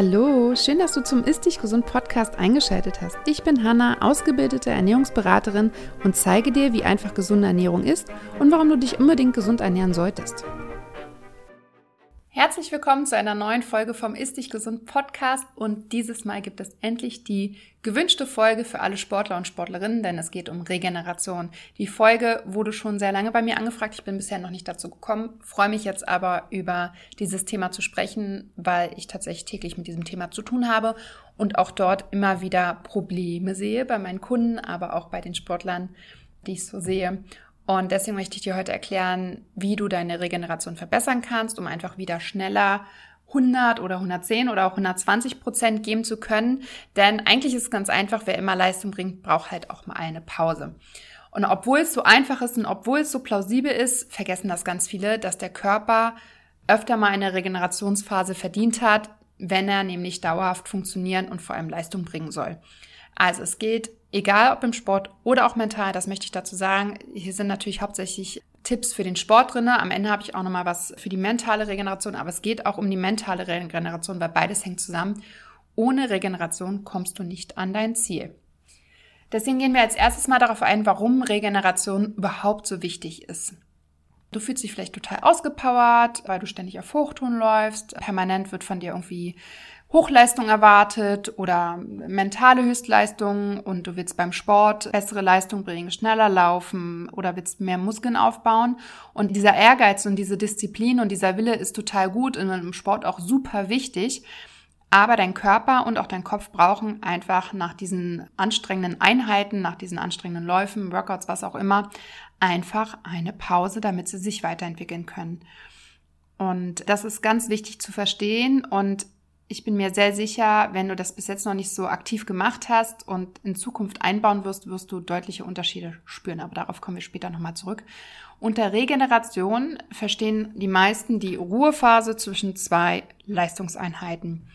Hallo, schön, dass du zum Ist Dich Gesund Podcast eingeschaltet hast. Ich bin Hanna, ausgebildete Ernährungsberaterin und zeige dir, wie einfach gesunde Ernährung ist und warum du dich unbedingt gesund ernähren solltest. Herzlich willkommen zu einer neuen Folge vom Ist Dich Gesund Podcast und dieses Mal gibt es endlich die gewünschte Folge für alle Sportler und Sportlerinnen, denn es geht um Regeneration. Die Folge wurde schon sehr lange bei mir angefragt, ich bin bisher noch nicht dazu gekommen, freue mich jetzt aber über dieses Thema zu sprechen, weil ich tatsächlich täglich mit diesem Thema zu tun habe und auch dort immer wieder Probleme sehe bei meinen Kunden, aber auch bei den Sportlern, die ich so sehe. Und deswegen möchte ich dir heute erklären, wie du deine Regeneration verbessern kannst, um einfach wieder schneller 100 oder 110 oder auch 120 Prozent geben zu können. Denn eigentlich ist es ganz einfach, wer immer Leistung bringt, braucht halt auch mal eine Pause. Und obwohl es so einfach ist und obwohl es so plausibel ist, vergessen das ganz viele, dass der Körper öfter mal eine Regenerationsphase verdient hat, wenn er nämlich dauerhaft funktionieren und vor allem Leistung bringen soll. Also es geht egal ob im Sport oder auch mental, das möchte ich dazu sagen. Hier sind natürlich hauptsächlich Tipps für den Sport drinne. Am Ende habe ich auch noch mal was für die mentale Regeneration, aber es geht auch um die mentale Regeneration, weil beides hängt zusammen. Ohne Regeneration kommst du nicht an dein Ziel. Deswegen gehen wir als erstes mal darauf ein, warum Regeneration überhaupt so wichtig ist. Du fühlst dich vielleicht total ausgepowert, weil du ständig auf Hochtouren läufst. Permanent wird von dir irgendwie Hochleistung erwartet oder mentale Höchstleistung und du willst beim Sport bessere Leistung bringen, schneller laufen oder willst mehr Muskeln aufbauen. Und dieser Ehrgeiz und diese Disziplin und dieser Wille ist total gut und im Sport auch super wichtig. Aber dein Körper und auch dein Kopf brauchen einfach nach diesen anstrengenden Einheiten, nach diesen anstrengenden Läufen, Workouts, was auch immer, einfach eine Pause, damit sie sich weiterentwickeln können. Und das ist ganz wichtig zu verstehen und ich bin mir sehr sicher, wenn du das bis jetzt noch nicht so aktiv gemacht hast und in Zukunft einbauen wirst, wirst du deutliche Unterschiede spüren. Aber darauf kommen wir später nochmal zurück. Unter Regeneration verstehen die meisten die Ruhephase zwischen zwei Leistungseinheiten.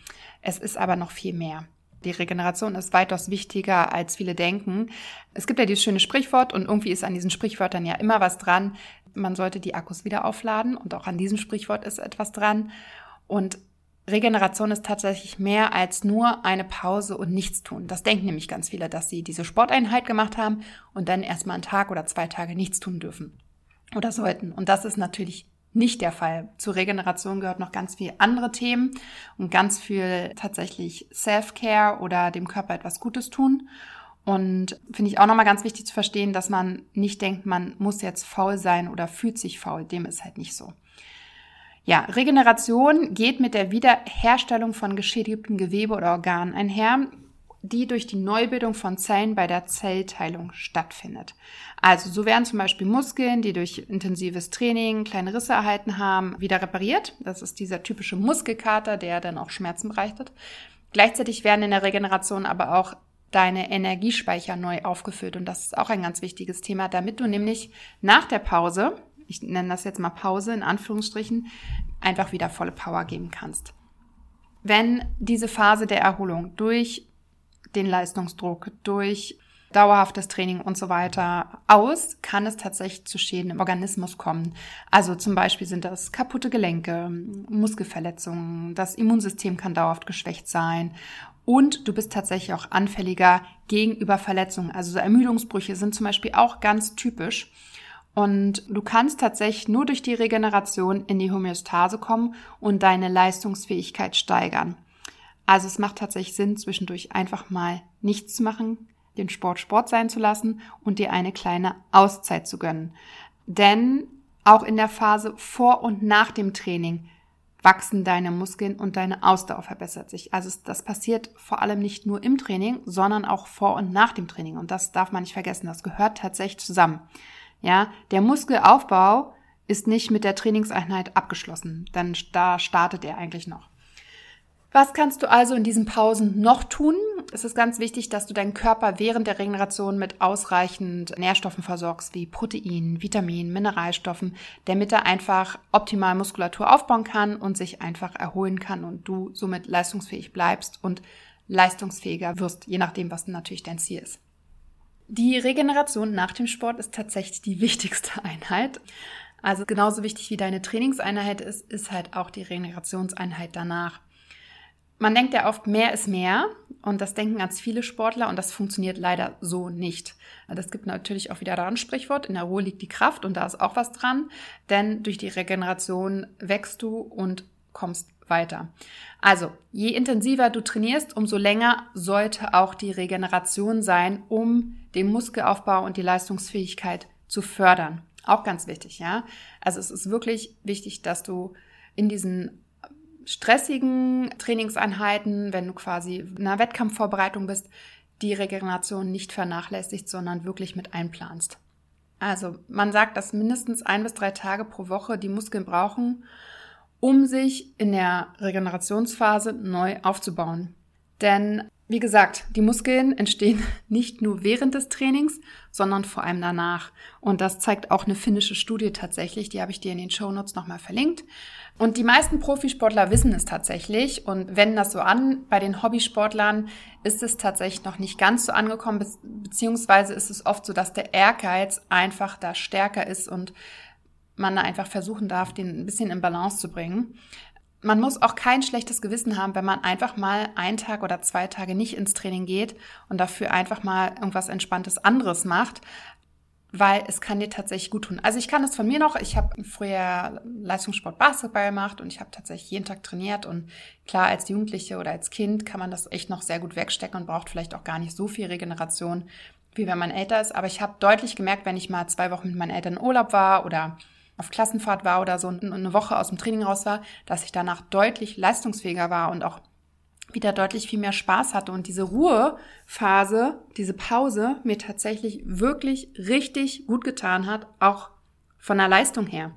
Es ist aber noch viel mehr. Die Regeneration ist weitaus wichtiger, als viele denken. Es gibt ja dieses schöne Sprichwort und irgendwie ist an diesen Sprichwörtern ja immer was dran. Man sollte die Akkus wieder aufladen und auch an diesem Sprichwort ist etwas dran. Und Regeneration ist tatsächlich mehr als nur eine Pause und nichts tun. Das denken nämlich ganz viele, dass sie diese Sporteinheit gemacht haben und dann erstmal einen Tag oder zwei Tage nichts tun dürfen oder sollten. Und das ist natürlich nicht der Fall. Zur Regeneration gehört noch ganz viel andere Themen und ganz viel tatsächlich Self-Care oder dem Körper etwas Gutes tun. Und finde ich auch nochmal ganz wichtig zu verstehen, dass man nicht denkt, man muss jetzt faul sein oder fühlt sich faul. Dem ist halt nicht so. Ja, Regeneration geht mit der Wiederherstellung von geschädigtem Gewebe oder Organen einher, die durch die Neubildung von Zellen bei der Zellteilung stattfindet. Also so werden zum Beispiel Muskeln, die durch intensives Training kleine Risse erhalten haben, wieder repariert. Das ist dieser typische Muskelkater, der dann auch Schmerzen bereitet. Gleichzeitig werden in der Regeneration aber auch deine Energiespeicher neu aufgefüllt. Und das ist auch ein ganz wichtiges Thema, damit du nämlich nach der Pause ich nenne das jetzt mal Pause in Anführungsstrichen, einfach wieder volle Power geben kannst. Wenn diese Phase der Erholung durch den Leistungsdruck, durch dauerhaftes Training und so weiter aus, kann es tatsächlich zu Schäden im Organismus kommen. Also zum Beispiel sind das kaputte Gelenke, Muskelverletzungen, das Immunsystem kann dauerhaft geschwächt sein und du bist tatsächlich auch anfälliger gegenüber Verletzungen. Also so Ermüdungsbrüche sind zum Beispiel auch ganz typisch. Und du kannst tatsächlich nur durch die Regeneration in die Homöostase kommen und deine Leistungsfähigkeit steigern. Also es macht tatsächlich Sinn, zwischendurch einfach mal nichts zu machen, den Sport Sport sein zu lassen und dir eine kleine Auszeit zu gönnen. Denn auch in der Phase vor und nach dem Training wachsen deine Muskeln und deine Ausdauer verbessert sich. Also das passiert vor allem nicht nur im Training, sondern auch vor und nach dem Training. Und das darf man nicht vergessen. Das gehört tatsächlich zusammen. Ja, der Muskelaufbau ist nicht mit der Trainingseinheit abgeschlossen, denn da startet er eigentlich noch. Was kannst du also in diesen Pausen noch tun? Es ist ganz wichtig, dass du deinen Körper während der Regeneration mit ausreichend Nährstoffen versorgst, wie Proteinen, Vitaminen, Mineralstoffen, damit er einfach optimal Muskulatur aufbauen kann und sich einfach erholen kann und du somit leistungsfähig bleibst und leistungsfähiger wirst, je nachdem, was natürlich dein Ziel ist. Die Regeneration nach dem Sport ist tatsächlich die wichtigste Einheit. Also genauso wichtig wie deine Trainingseinheit ist, ist halt auch die Regenerationseinheit danach. Man denkt ja oft, mehr ist mehr. Und das denken ganz viele Sportler und das funktioniert leider so nicht. Das gibt natürlich auch wieder ein Sprichwort, in der Ruhe liegt die Kraft und da ist auch was dran, denn durch die Regeneration wächst du und kommst weiter. Also, je intensiver du trainierst, umso länger sollte auch die Regeneration sein, um den Muskelaufbau und die Leistungsfähigkeit zu fördern. Auch ganz wichtig, ja. Also es ist wirklich wichtig, dass du in diesen stressigen Trainingseinheiten, wenn du quasi in einer Wettkampfvorbereitung bist, die Regeneration nicht vernachlässigst, sondern wirklich mit einplanst. Also man sagt, dass mindestens ein bis drei Tage pro Woche die Muskeln brauchen, um sich in der Regenerationsphase neu aufzubauen. Denn wie gesagt, die Muskeln entstehen nicht nur während des Trainings, sondern vor allem danach. Und das zeigt auch eine finnische Studie tatsächlich, die habe ich dir in den Show Notes nochmal verlinkt. Und die meisten Profisportler wissen es tatsächlich und wenden das so an. Bei den Hobbysportlern ist es tatsächlich noch nicht ganz so angekommen, beziehungsweise ist es oft so, dass der Ehrgeiz einfach da stärker ist und man da einfach versuchen darf, den ein bisschen in Balance zu bringen. Man muss auch kein schlechtes Gewissen haben, wenn man einfach mal einen Tag oder zwei Tage nicht ins Training geht und dafür einfach mal irgendwas Entspanntes anderes macht weil es kann dir tatsächlich gut tun. Also ich kann es von mir noch, ich habe früher Leistungssport Basketball gemacht und ich habe tatsächlich jeden Tag trainiert und klar, als Jugendliche oder als Kind kann man das echt noch sehr gut wegstecken und braucht vielleicht auch gar nicht so viel Regeneration, wie wenn man älter ist. Aber ich habe deutlich gemerkt, wenn ich mal zwei Wochen mit meinen Eltern in Urlaub war oder auf Klassenfahrt war oder so und eine Woche aus dem Training raus war, dass ich danach deutlich leistungsfähiger war und auch wieder deutlich viel mehr Spaß hatte und diese Ruhephase, diese Pause mir tatsächlich wirklich richtig gut getan hat, auch von der Leistung her.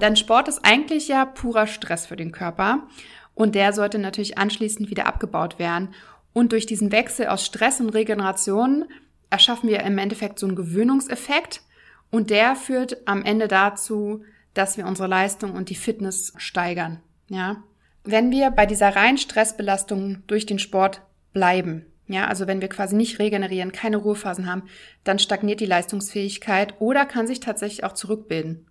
Denn Sport ist eigentlich ja purer Stress für den Körper und der sollte natürlich anschließend wieder abgebaut werden. Und durch diesen Wechsel aus Stress und Regeneration erschaffen wir im Endeffekt so einen Gewöhnungseffekt und der führt am Ende dazu, dass wir unsere Leistung und die Fitness steigern. Ja, wenn wir bei dieser reinen Stressbelastung durch den Sport bleiben, ja, also wenn wir quasi nicht regenerieren, keine Ruhephasen haben, dann stagniert die Leistungsfähigkeit oder kann sich tatsächlich auch zurückbilden.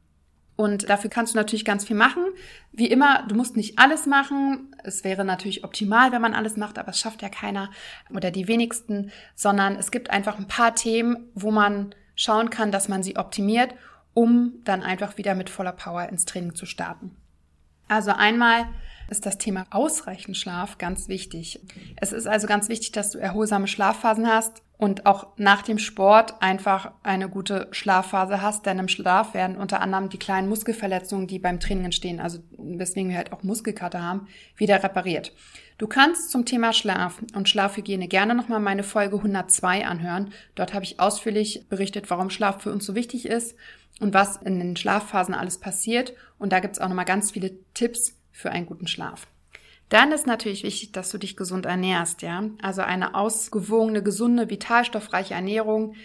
Und dafür kannst du natürlich ganz viel machen. Wie immer, du musst nicht alles machen. Es wäre natürlich optimal, wenn man alles macht, aber es schafft ja keiner oder die wenigsten, sondern es gibt einfach ein paar Themen, wo man schauen kann, dass man sie optimiert, um dann einfach wieder mit voller Power ins Training zu starten. Also einmal ist das Thema ausreichend Schlaf ganz wichtig. Es ist also ganz wichtig, dass du erholsame Schlafphasen hast und auch nach dem Sport einfach eine gute Schlafphase hast, denn im Schlaf werden unter anderem die kleinen Muskelverletzungen, die beim Training entstehen, also weswegen wir halt auch Muskelkater haben, wieder repariert. Du kannst zum Thema Schlaf und Schlafhygiene gerne nochmal meine Folge 102 anhören. Dort habe ich ausführlich berichtet, warum Schlaf für uns so wichtig ist und was in den Schlafphasen alles passiert. Und da gibt es auch nochmal ganz viele Tipps, für einen guten Schlaf. Dann ist natürlich wichtig, dass du dich gesund ernährst, ja. Also eine ausgewogene, gesunde, vitalstoffreiche Ernährung.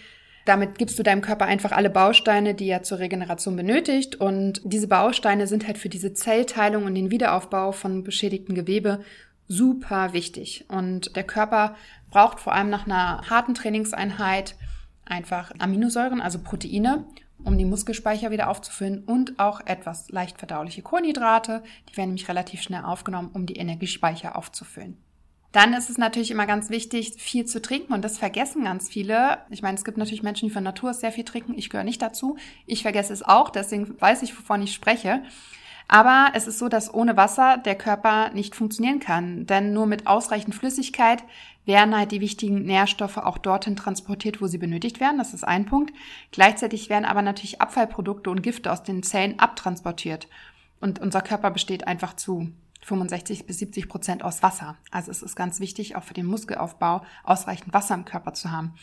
Damit gibst du deinem Körper einfach alle Bausteine, die er zur Regeneration benötigt. Und diese Bausteine sind halt für diese Zellteilung und den Wiederaufbau von beschädigten Gewebe super wichtig. Und der Körper braucht vor allem nach einer harten Trainingseinheit einfach Aminosäuren, also Proteine um die Muskelspeicher wieder aufzufüllen und auch etwas leicht verdauliche Kohlenhydrate. Die werden nämlich relativ schnell aufgenommen, um die Energiespeicher aufzufüllen. Dann ist es natürlich immer ganz wichtig, viel zu trinken und das vergessen ganz viele. Ich meine, es gibt natürlich Menschen, die von Natur aus sehr viel trinken. Ich gehöre nicht dazu. Ich vergesse es auch, deswegen weiß ich, wovon ich spreche. Aber es ist so, dass ohne Wasser der Körper nicht funktionieren kann. Denn nur mit ausreichend Flüssigkeit werden halt die wichtigen Nährstoffe auch dorthin transportiert, wo sie benötigt werden. Das ist ein Punkt. Gleichzeitig werden aber natürlich Abfallprodukte und Gifte aus den Zellen abtransportiert. Und unser Körper besteht einfach zu 65 bis 70 Prozent aus Wasser. Also es ist ganz wichtig, auch für den Muskelaufbau ausreichend Wasser im Körper zu haben.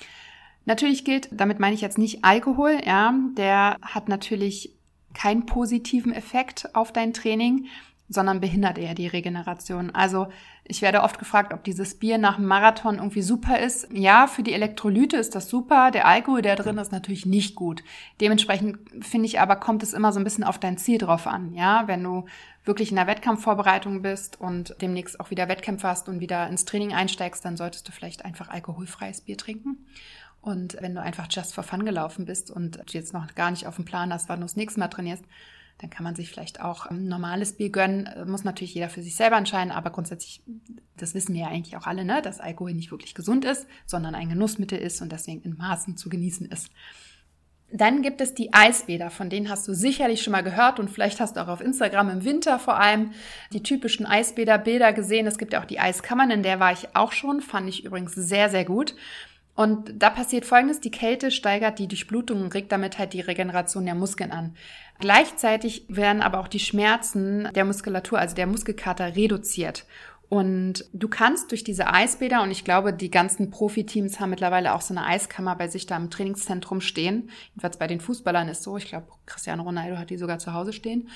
Natürlich gilt, damit meine ich jetzt nicht Alkohol, ja, der hat natürlich keinen positiven Effekt auf dein Training, sondern behindert eher die Regeneration. Also ich werde oft gefragt, ob dieses Bier nach dem Marathon irgendwie super ist. Ja, für die Elektrolyte ist das super. Der Alkohol, der drin ist, natürlich nicht gut. Dementsprechend finde ich aber, kommt es immer so ein bisschen auf dein Ziel drauf an. Ja, wenn du wirklich in der Wettkampfvorbereitung bist und demnächst auch wieder Wettkämpfe hast und wieder ins Training einsteigst, dann solltest du vielleicht einfach alkoholfreies Bier trinken. Und wenn du einfach just for fun gelaufen bist und jetzt noch gar nicht auf dem Plan hast, wann du das nächste Mal trainierst, dann kann man sich vielleicht auch ein normales Bier gönnen. Äh, muss natürlich jeder für sich selber entscheiden, aber grundsätzlich, das wissen wir ja eigentlich auch alle, ne, dass Alkohol nicht wirklich gesund ist, sondern ein Genussmittel ist und deswegen in Maßen zu genießen ist. Dann gibt es die Eisbäder, von denen hast du sicherlich schon mal gehört und vielleicht hast du auch auf Instagram im Winter vor allem die typischen Eisbäder-Bilder gesehen. Es gibt ja auch die Eiskammern, in der war ich auch schon, fand ich übrigens sehr, sehr gut. Und da passiert Folgendes, die Kälte steigert die Durchblutung und regt damit halt die Regeneration der Muskeln an. Gleichzeitig werden aber auch die Schmerzen der Muskulatur, also der Muskelkater, reduziert. Und du kannst durch diese Eisbäder, und ich glaube, die ganzen Profiteams haben mittlerweile auch so eine Eiskammer bei sich da im Trainingszentrum stehen. Jedenfalls bei den Fußballern ist so. Ich glaube, Cristiano Ronaldo hat die sogar zu Hause stehen.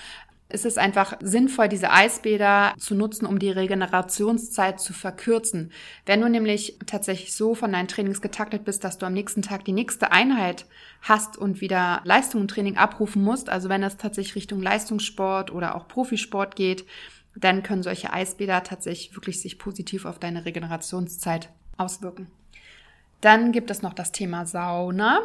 Es ist einfach sinnvoll, diese Eisbäder zu nutzen, um die Regenerationszeit zu verkürzen. Wenn du nämlich tatsächlich so von deinen Trainings getaktet bist, dass du am nächsten Tag die nächste Einheit hast und wieder Leistung und Training abrufen musst, also wenn es tatsächlich Richtung Leistungssport oder auch Profisport geht, dann können solche Eisbäder tatsächlich wirklich sich positiv auf deine Regenerationszeit auswirken. Dann gibt es noch das Thema Sauna.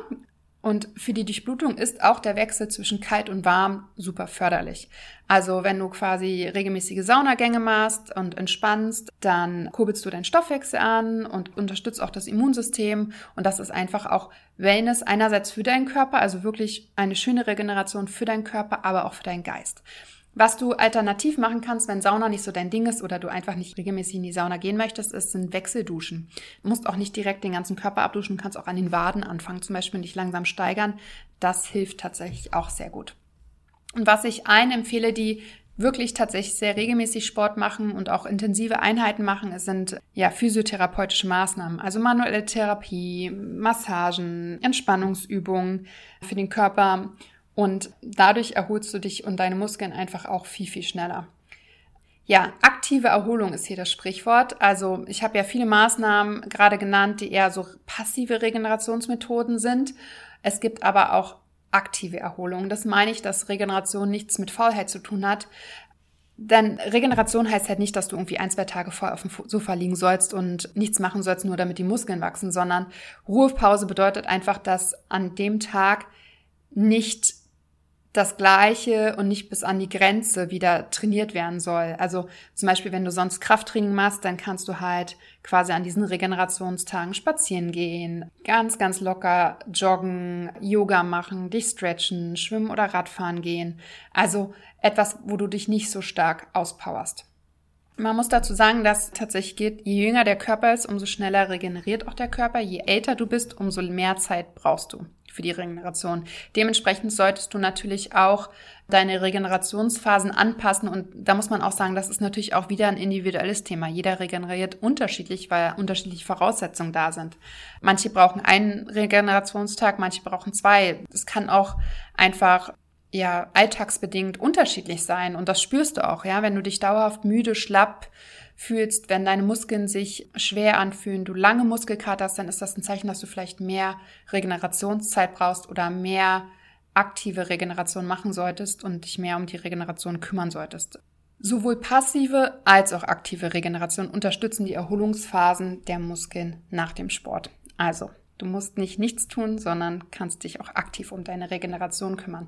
Und für die Durchblutung ist auch der Wechsel zwischen kalt und warm super förderlich. Also wenn du quasi regelmäßige Saunagänge machst und entspannst, dann kurbelst du deinen Stoffwechsel an und unterstützt auch das Immunsystem. Und das ist einfach auch Wellness einerseits für deinen Körper, also wirklich eine schöne Regeneration für deinen Körper, aber auch für deinen Geist. Was du alternativ machen kannst, wenn Sauna nicht so dein Ding ist oder du einfach nicht regelmäßig in die Sauna gehen möchtest, ist, sind Wechselduschen. Du musst auch nicht direkt den ganzen Körper abduschen, kannst auch an den Waden anfangen, zum Beispiel dich langsam steigern. Das hilft tatsächlich auch sehr gut. Und was ich allen empfehle, die wirklich tatsächlich sehr regelmäßig Sport machen und auch intensive Einheiten machen, sind ja physiotherapeutische Maßnahmen, also manuelle Therapie, Massagen, Entspannungsübungen für den Körper und dadurch erholst du dich und deine Muskeln einfach auch viel, viel schneller. Ja, aktive Erholung ist hier das Sprichwort. Also ich habe ja viele Maßnahmen gerade genannt, die eher so passive Regenerationsmethoden sind. Es gibt aber auch aktive Erholung. Das meine ich, dass Regeneration nichts mit Faulheit zu tun hat. Denn Regeneration heißt halt nicht, dass du irgendwie ein, zwei Tage vorher auf dem Sofa liegen sollst und nichts machen sollst, nur damit die Muskeln wachsen, sondern Ruhepause bedeutet einfach, dass an dem Tag nicht das Gleiche und nicht bis an die Grenze wieder trainiert werden soll. Also zum Beispiel, wenn du sonst Krafttraining machst, dann kannst du halt quasi an diesen Regenerationstagen spazieren gehen, ganz, ganz locker joggen, Yoga machen, dich stretchen, schwimmen oder Radfahren gehen. Also etwas, wo du dich nicht so stark auspowerst. Man muss dazu sagen, dass tatsächlich geht, je jünger der Körper ist, umso schneller regeneriert auch der Körper. Je älter du bist, umso mehr Zeit brauchst du für die Regeneration. Dementsprechend solltest du natürlich auch deine Regenerationsphasen anpassen. Und da muss man auch sagen, das ist natürlich auch wieder ein individuelles Thema. Jeder regeneriert unterschiedlich, weil unterschiedliche Voraussetzungen da sind. Manche brauchen einen Regenerationstag, manche brauchen zwei. Es kann auch einfach ja alltagsbedingt unterschiedlich sein und das spürst du auch, ja, wenn du dich dauerhaft müde, schlapp fühlst, wenn deine Muskeln sich schwer anfühlen, du lange Muskelkater hast, dann ist das ein Zeichen, dass du vielleicht mehr Regenerationszeit brauchst oder mehr aktive Regeneration machen solltest und dich mehr um die Regeneration kümmern solltest. Sowohl passive als auch aktive Regeneration unterstützen die Erholungsphasen der Muskeln nach dem Sport. Also, du musst nicht nichts tun, sondern kannst dich auch aktiv um deine Regeneration kümmern.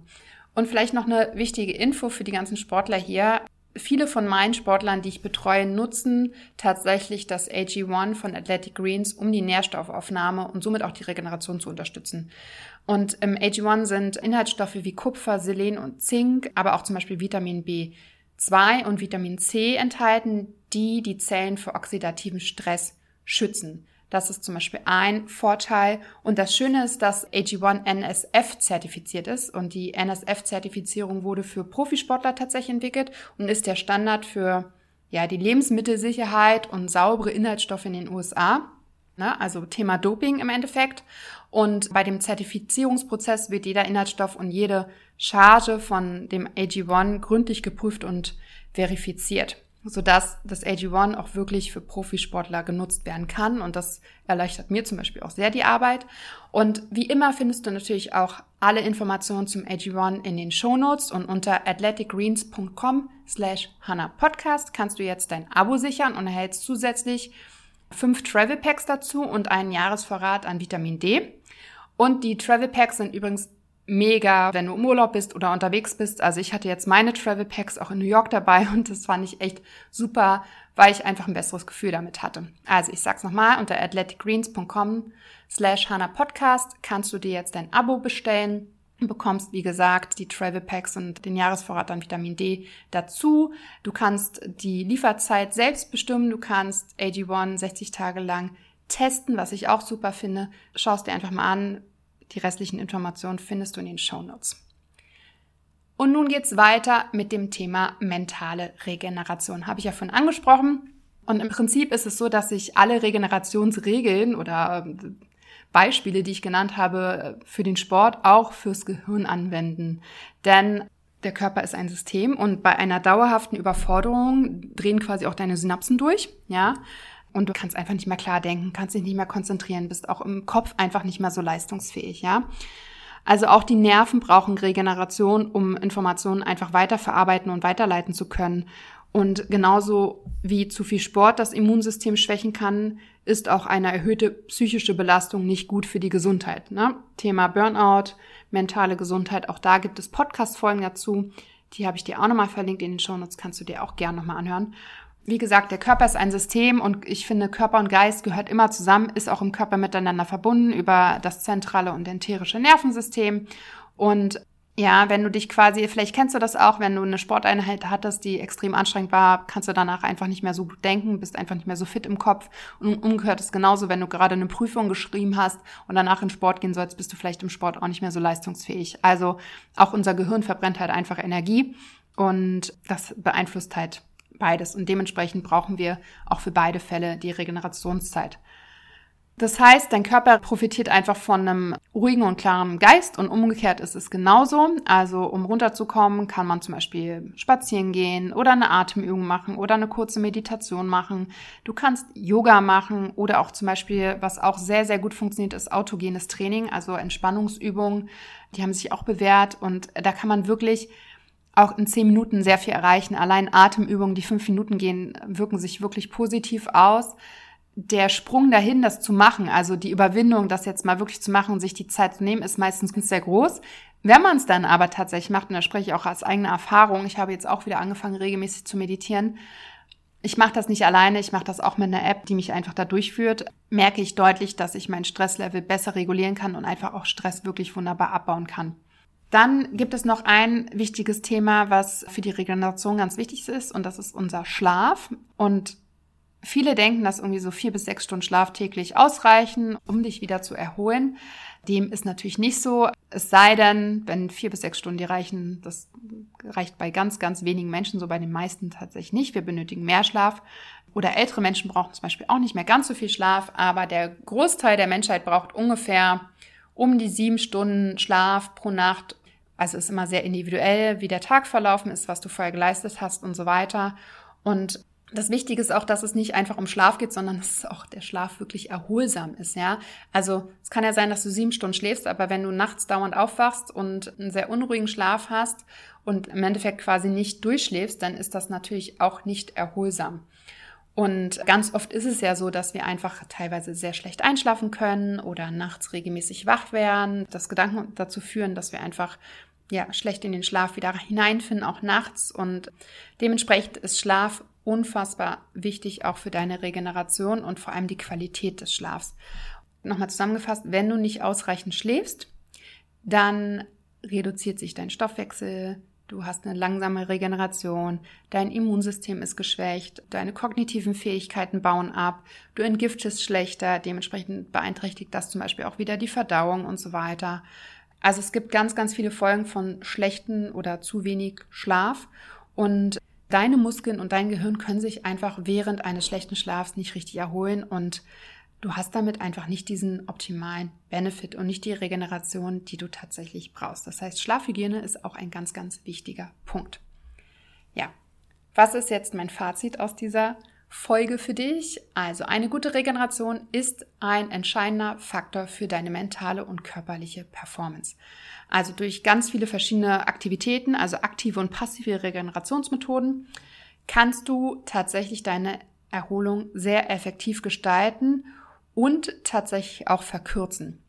Und vielleicht noch eine wichtige Info für die ganzen Sportler hier. Viele von meinen Sportlern, die ich betreue, nutzen tatsächlich das AG1 von Athletic Greens, um die Nährstoffaufnahme und somit auch die Regeneration zu unterstützen. Und im AG1 sind Inhaltsstoffe wie Kupfer, Selen und Zink, aber auch zum Beispiel Vitamin B2 und Vitamin C enthalten, die die Zellen vor oxidativen Stress schützen. Das ist zum Beispiel ein Vorteil. Und das Schöne ist, dass AG1 NSF zertifiziert ist. Und die NSF-Zertifizierung wurde für Profisportler tatsächlich entwickelt und ist der Standard für ja, die Lebensmittelsicherheit und saubere Inhaltsstoffe in den USA. Ne? Also Thema Doping im Endeffekt. Und bei dem Zertifizierungsprozess wird jeder Inhaltsstoff und jede Charge von dem AG1 gründlich geprüft und verifiziert sodass das AG1 auch wirklich für Profisportler genutzt werden kann. Und das erleichtert mir zum Beispiel auch sehr die Arbeit. Und wie immer findest du natürlich auch alle Informationen zum AG1 in den Shownotes und unter athleticgreens.com slash Hannah Podcast kannst du jetzt dein Abo sichern und erhältst zusätzlich fünf Travel Packs dazu und einen Jahresvorrat an Vitamin D. Und die Travel Packs sind übrigens mega, wenn du im Urlaub bist oder unterwegs bist. Also ich hatte jetzt meine Travel Packs auch in New York dabei und das fand ich echt super, weil ich einfach ein besseres Gefühl damit hatte. Also ich sag's nochmal, unter athleticgreens.com slash Podcast kannst du dir jetzt dein Abo bestellen. Bekommst, wie gesagt, die Travel Packs und den Jahresvorrat an Vitamin D dazu. Du kannst die Lieferzeit selbst bestimmen. Du kannst AG1 60 Tage lang testen, was ich auch super finde. Schau es dir einfach mal an. Die restlichen Informationen findest du in den Show Notes. Und nun geht's weiter mit dem Thema mentale Regeneration. Habe ich ja vorhin angesprochen. Und im Prinzip ist es so, dass sich alle Regenerationsregeln oder äh, Beispiele, die ich genannt habe, für den Sport auch fürs Gehirn anwenden. Denn der Körper ist ein System und bei einer dauerhaften Überforderung drehen quasi auch deine Synapsen durch, ja. Und du kannst einfach nicht mehr klar denken, kannst dich nicht mehr konzentrieren, bist auch im Kopf einfach nicht mehr so leistungsfähig, ja. Also auch die Nerven brauchen Regeneration, um Informationen einfach weiterverarbeiten und weiterleiten zu können. Und genauso wie zu viel Sport das Immunsystem schwächen kann, ist auch eine erhöhte psychische Belastung nicht gut für die Gesundheit. Ne? Thema Burnout, mentale Gesundheit, auch da gibt es Podcast-Folgen dazu. Die habe ich dir auch nochmal verlinkt in den Shownotes, kannst du dir auch gerne nochmal anhören. Wie gesagt, der Körper ist ein System und ich finde, Körper und Geist gehört immer zusammen, ist auch im Körper miteinander verbunden über das zentrale und enterische Nervensystem. Und ja, wenn du dich quasi, vielleicht kennst du das auch, wenn du eine Sporteinheit hattest, die extrem anstrengend war, kannst du danach einfach nicht mehr so gut denken, bist einfach nicht mehr so fit im Kopf. Und umgekehrt ist genauso, wenn du gerade eine Prüfung geschrieben hast und danach in Sport gehen sollst, bist du vielleicht im Sport auch nicht mehr so leistungsfähig. Also auch unser Gehirn verbrennt halt einfach Energie und das beeinflusst halt beides. Und dementsprechend brauchen wir auch für beide Fälle die Regenerationszeit. Das heißt, dein Körper profitiert einfach von einem ruhigen und klaren Geist und umgekehrt ist es genauso. Also um runterzukommen, kann man zum Beispiel spazieren gehen oder eine Atemübung machen oder eine kurze Meditation machen. Du kannst Yoga machen oder auch zum Beispiel, was auch sehr, sehr gut funktioniert, ist autogenes Training, also Entspannungsübungen. Die haben sich auch bewährt und da kann man wirklich auch in zehn Minuten sehr viel erreichen. Allein Atemübungen, die fünf Minuten gehen, wirken sich wirklich positiv aus der Sprung dahin, das zu machen, also die Überwindung, das jetzt mal wirklich zu machen und sich die Zeit zu nehmen, ist meistens sehr groß. Wenn man es dann aber tatsächlich macht, und da spreche ich auch aus eigener Erfahrung, ich habe jetzt auch wieder angefangen, regelmäßig zu meditieren. Ich mache das nicht alleine, ich mache das auch mit einer App, die mich einfach da durchführt. Merke ich deutlich, dass ich mein Stresslevel besser regulieren kann und einfach auch Stress wirklich wunderbar abbauen kann. Dann gibt es noch ein wichtiges Thema, was für die Regeneration ganz wichtig ist, und das ist unser Schlaf. Und Viele denken, dass irgendwie so vier bis sechs Stunden Schlaf täglich ausreichen, um dich wieder zu erholen. Dem ist natürlich nicht so. Es sei denn, wenn vier bis sechs Stunden die reichen, das reicht bei ganz, ganz wenigen Menschen, so bei den meisten tatsächlich nicht. Wir benötigen mehr Schlaf. Oder ältere Menschen brauchen zum Beispiel auch nicht mehr ganz so viel Schlaf, aber der Großteil der Menschheit braucht ungefähr um die sieben Stunden Schlaf pro Nacht. Also ist immer sehr individuell, wie der Tag verlaufen ist, was du vorher geleistet hast und so weiter. Und das Wichtige ist auch, dass es nicht einfach um Schlaf geht, sondern dass auch der Schlaf wirklich erholsam ist, ja. Also es kann ja sein, dass du sieben Stunden schläfst, aber wenn du nachts dauernd aufwachst und einen sehr unruhigen Schlaf hast und im Endeffekt quasi nicht durchschläfst, dann ist das natürlich auch nicht erholsam. Und ganz oft ist es ja so, dass wir einfach teilweise sehr schlecht einschlafen können oder nachts regelmäßig wach werden. Das Gedanken dazu führen, dass wir einfach ja, schlecht in den Schlaf wieder hineinfinden, auch nachts. Und dementsprechend ist Schlaf unfassbar wichtig auch für deine Regeneration und vor allem die Qualität des Schlafs. Nochmal zusammengefasst, wenn du nicht ausreichend schläfst, dann reduziert sich dein Stoffwechsel, du hast eine langsame Regeneration, dein Immunsystem ist geschwächt, deine kognitiven Fähigkeiten bauen ab, du entgiftest schlechter, dementsprechend beeinträchtigt das zum Beispiel auch wieder die Verdauung und so weiter. Also es gibt ganz, ganz viele Folgen von schlechten oder zu wenig Schlaf und deine Muskeln und dein Gehirn können sich einfach während eines schlechten Schlafs nicht richtig erholen und du hast damit einfach nicht diesen optimalen Benefit und nicht die Regeneration, die du tatsächlich brauchst. Das heißt, Schlafhygiene ist auch ein ganz, ganz wichtiger Punkt. Ja, was ist jetzt mein Fazit aus dieser Folge für dich? Also eine gute Regeneration ist ein entscheidender Faktor für deine mentale und körperliche Performance. Also durch ganz viele verschiedene Aktivitäten, also aktive und passive Regenerationsmethoden, kannst du tatsächlich deine Erholung sehr effektiv gestalten und tatsächlich auch verkürzen.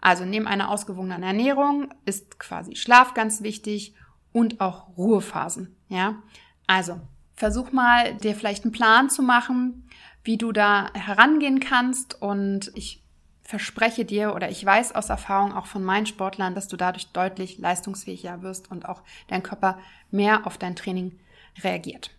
Also neben einer ausgewogenen Ernährung ist quasi Schlaf ganz wichtig und auch Ruhephasen. Ja, also versuch mal, dir vielleicht einen Plan zu machen, wie du da herangehen kannst. Und ich verspreche dir oder ich weiß aus Erfahrung auch von meinen Sportlern, dass du dadurch deutlich leistungsfähiger wirst und auch dein Körper mehr auf dein Training reagiert.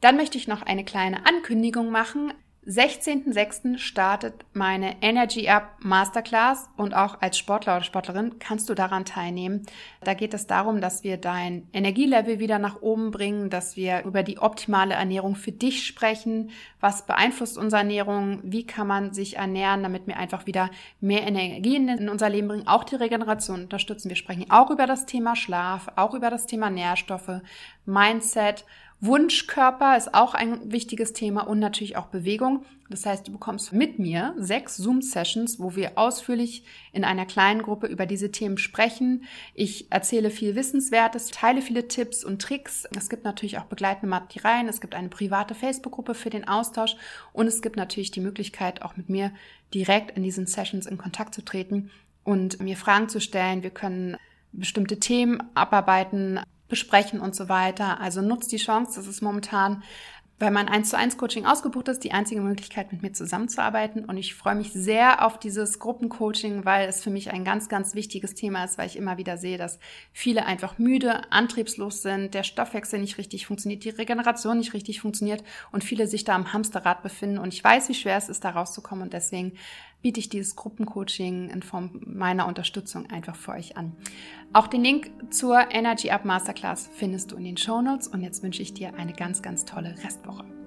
Dann möchte ich noch eine kleine Ankündigung machen. 16.06. startet meine Energy Up Masterclass und auch als Sportler oder Sportlerin kannst du daran teilnehmen. Da geht es darum, dass wir dein Energielevel wieder nach oben bringen, dass wir über die optimale Ernährung für dich sprechen. Was beeinflusst unsere Ernährung? Wie kann man sich ernähren, damit wir einfach wieder mehr Energie in unser Leben bringen? Auch die Regeneration unterstützen. Wir sprechen auch über das Thema Schlaf, auch über das Thema Nährstoffe, Mindset Wunschkörper ist auch ein wichtiges Thema und natürlich auch Bewegung. Das heißt, du bekommst mit mir sechs Zoom-Sessions, wo wir ausführlich in einer kleinen Gruppe über diese Themen sprechen. Ich erzähle viel Wissenswertes, teile viele Tipps und Tricks. Es gibt natürlich auch begleitende Materialien. Es gibt eine private Facebook-Gruppe für den Austausch und es gibt natürlich die Möglichkeit, auch mit mir direkt in diesen Sessions in Kontakt zu treten und mir Fragen zu stellen. Wir können bestimmte Themen abarbeiten, besprechen und so weiter. Also nutzt die Chance, das ist momentan weil mein 1 zu 1 Coaching ausgebucht ist, die einzige Möglichkeit, mit mir zusammenzuarbeiten. Und ich freue mich sehr auf dieses Gruppencoaching, weil es für mich ein ganz, ganz wichtiges Thema ist, weil ich immer wieder sehe, dass viele einfach müde, antriebslos sind, der Stoffwechsel nicht richtig funktioniert, die Regeneration nicht richtig funktioniert und viele sich da am Hamsterrad befinden. Und ich weiß, wie schwer es ist, da rauszukommen. Und deswegen biete ich dieses Gruppencoaching in Form meiner Unterstützung einfach für euch an. Auch den Link zur Energy Up Masterclass findest du in den Show Notes und jetzt wünsche ich dir eine ganz, ganz tolle Restwoche.